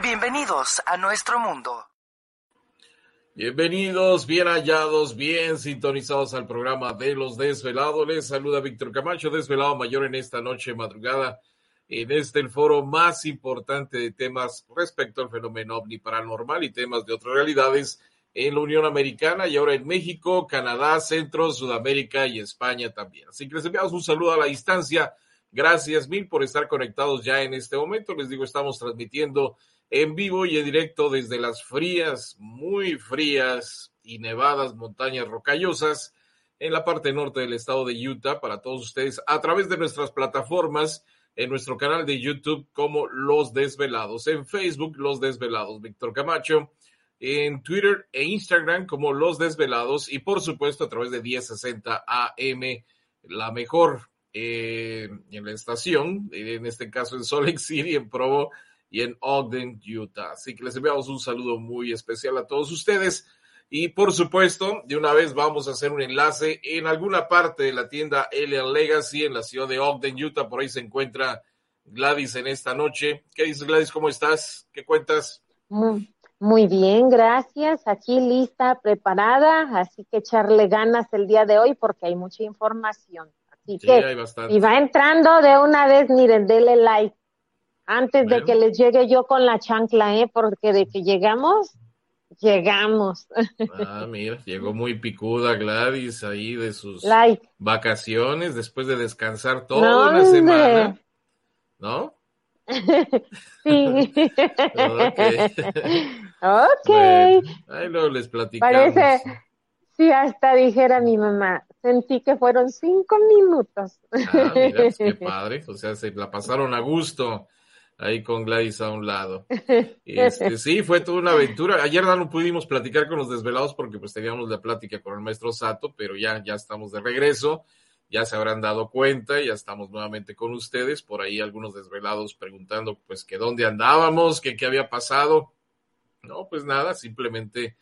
Bienvenidos a nuestro mundo. Bienvenidos, bien hallados, bien sintonizados al programa de los desvelados. Les saluda Víctor Camacho, desvelado mayor en esta noche madrugada, en este el foro más importante de temas respecto al fenómeno ovni paranormal y temas de otras realidades en la Unión Americana y ahora en México, Canadá, Centro, Sudamérica y España también. Así que les enviamos un saludo a la distancia. Gracias mil por estar conectados ya en este momento. Les digo, estamos transmitiendo en vivo y en directo desde las frías, muy frías y nevadas montañas rocallosas en la parte norte del estado de Utah para todos ustedes a través de nuestras plataformas en nuestro canal de YouTube como Los Desvelados, en Facebook Los Desvelados, Víctor Camacho, en Twitter e Instagram como Los Desvelados y por supuesto a través de 1060 AM, la mejor eh, en la estación, en este caso en Salt Lake City, en Provo y en Ogden, Utah. Así que les enviamos un saludo muy especial a todos ustedes. Y por supuesto, de una vez vamos a hacer un enlace en alguna parte de la tienda Alien Legacy en la ciudad de Ogden, Utah. Por ahí se encuentra Gladys en esta noche. ¿Qué dices, Gladys? ¿Cómo estás? ¿Qué cuentas? Muy, muy bien, gracias. Aquí lista, preparada. Así que echarle ganas el día de hoy porque hay mucha información. Así Sí, que, hay bastante. y va entrando de una vez, miren, dele like. Antes de que les llegue yo con la chancla, ¿eh? Porque de que llegamos, llegamos. Ah, mira, llegó muy picuda Gladys ahí de sus like. vacaciones después de descansar toda No, una semana. ¿No? sí. Ok. ok. Bueno, ahí luego les platicamos. Parece, sí, hasta dijera mi mamá, sentí que fueron cinco minutos. Ah, mira, pues qué padre. O sea, se la pasaron a gusto ahí con Gladys a un lado. Este, sí, fue toda una aventura. Ayer no pudimos platicar con los desvelados porque pues teníamos la plática con el maestro Sato, pero ya, ya estamos de regreso. Ya se habrán dado cuenta, ya estamos nuevamente con ustedes. Por ahí algunos desvelados preguntando pues que dónde andábamos, que qué había pasado. No, pues nada, simplemente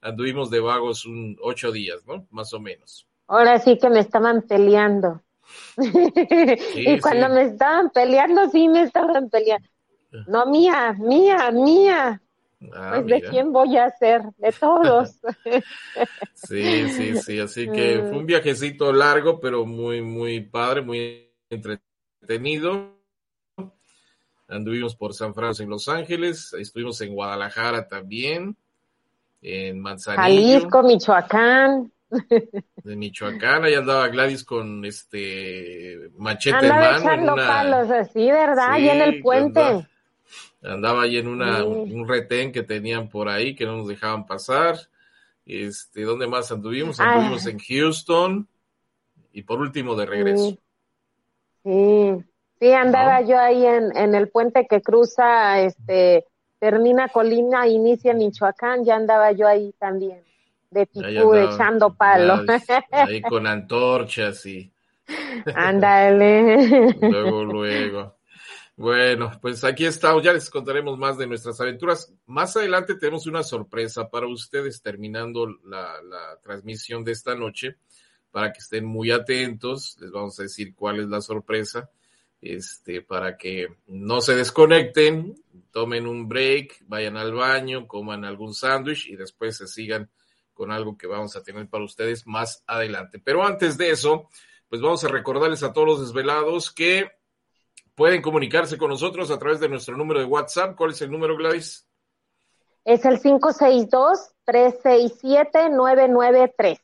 anduvimos de vagos un ocho días, ¿no? Más o menos. Ahora sí que me estaban peleando. y cuando sí. me estaban peleando, sí me estaban peleando. No, mía, mía, mía. Ah, Pues de quién voy a ser, de todos. Sí, sí, sí, así que fue un viajecito largo, pero muy, muy padre, muy entretenido. Anduvimos por San Francisco en Los Ángeles, estuvimos en Guadalajara también, en Manzanillo, Jalisco, Michoacán. de Michoacán, ahí andaba Gladys con este machete en Andaba mano, en echando una- palos así, ¿verdad? Ahí en Sí, el puente. andaba- Andaba ahí en una, Sí. un retén que tenían por ahí que no nos dejaban pasar. Este, ¿dónde más anduvimos? Ah. Anduvimos en Houston y por último de regreso. Sí, sí, sí, andaba ¿No? yo ahí en, en el puente que cruza, este, termina Colina, inicia Michoacán, ya andaba yo ahí también, de picú, echando palo. Ahí con antorchas y Ándale. luego, luego. Bueno, pues aquí estamos, ya les contaremos más de nuestras aventuras. Más adelante tenemos una sorpresa para ustedes terminando la, la transmisión de esta noche, para que estén muy atentos, les vamos a decir cuál es la sorpresa, este, para que no se desconecten, tomen un break, vayan al baño, coman algún sándwich y después se sigan con algo que vamos a tener para ustedes más adelante. Pero antes de eso, pues vamos a recordarles a todos los desvelados que pueden comunicarse con nosotros a través de nuestro número de WhatsApp. ¿Cuál es el número, Gladys? Es el 562-367-993.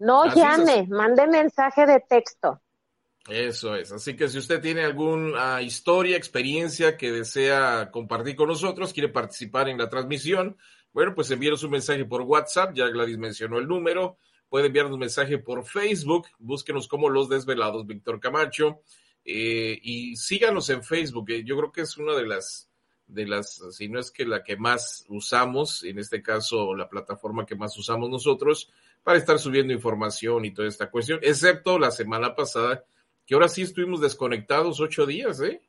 No llame, mande mensaje de texto. Eso es. Así que si usted tiene alguna historia, experiencia que desea compartir con nosotros, quiere participar en la transmisión, bueno, pues envíenos un mensaje por WhatsApp, ya Gladys mencionó el número, puede enviarnos un mensaje por Facebook, búsquenos como Los Desvelados Víctor Camacho, eh, y síganos en Facebook, eh, yo creo que es una de las, de las, si no es que la que más usamos, en este caso la plataforma que más usamos nosotros, para estar subiendo información y toda esta cuestión, excepto la semana pasada, que ahora sí estuvimos desconectados ocho días, ¿eh?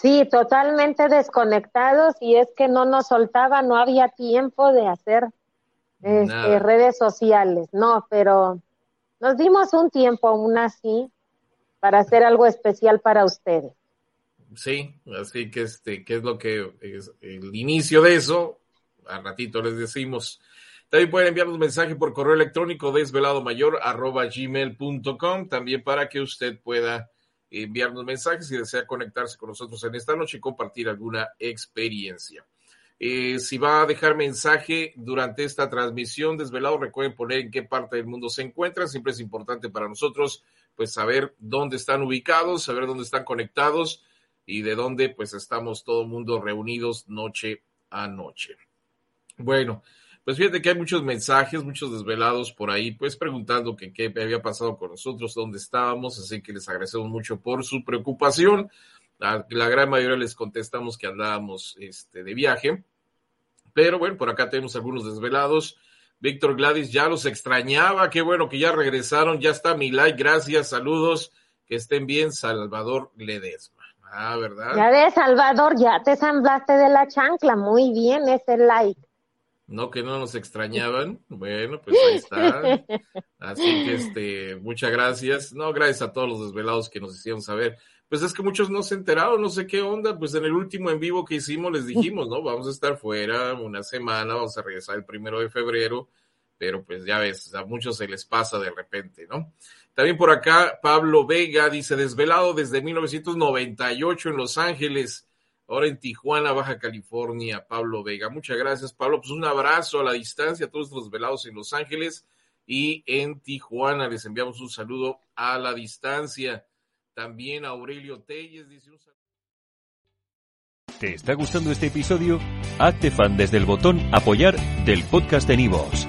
Sí, totalmente desconectados y es que no nos soltaba, no había tiempo de hacer este, redes sociales, no, pero nos dimos un tiempo aún así para hacer algo especial para ustedes. Sí, así que este, que es lo que es el inicio de eso, al ratito les decimos. También pueden enviarnos mensaje por correo electrónico desveladomayor.gmail.com también para que usted pueda enviarnos mensajes si desea conectarse con nosotros en esta noche y compartir alguna experiencia. Eh, si va a dejar mensaje durante esta transmisión desvelado, recuerden poner en qué parte del mundo se encuentran. Siempre es importante para nosotros pues saber dónde están ubicados, saber dónde están conectados y de dónde pues estamos todo el mundo reunidos noche a noche. Bueno, pues fíjate que hay muchos mensajes, muchos desvelados por ahí, pues preguntando que qué había pasado con nosotros, dónde estábamos, así que les agradecemos mucho por su preocupación. La, gran mayoría les contestamos que andábamos este, de viaje, pero bueno, por acá tenemos algunos desvelados. Víctor Gladys, ya los extrañaba, qué bueno que ya regresaron, ya está mi like, gracias, saludos, que estén bien, Salvador Ledesma. Ah, ¿verdad? Ya de Salvador, ya te samblaste de la chancla, muy bien ese like. No que no nos extrañaban. Bueno, pues ahí está. Así que este, muchas gracias. No, gracias a todos los desvelados que nos hicieron saber. Pues es que muchos no se enteraron, no sé qué onda. Pues en el último en vivo que hicimos les dijimos, ¿no? Vamos a estar fuera una semana, vamos a regresar el primero de febrero. Pero pues ya ves, a muchos se les pasa de repente, ¿no? También por acá, Pablo Vega dice, desvelado desde 1998 en Los Ángeles ahora en Tijuana, Baja California, Pablo Vega. Muchas gracias, Pablo. Pues un abrazo a la distancia a todos los velados en Los Ángeles y en Tijuana. Les enviamos un saludo a la distancia. También a Aurelio Telles dice un saludo. ¿Te está gustando este episodio? Hazte fan desde el botón apoyar del podcast de Nivos.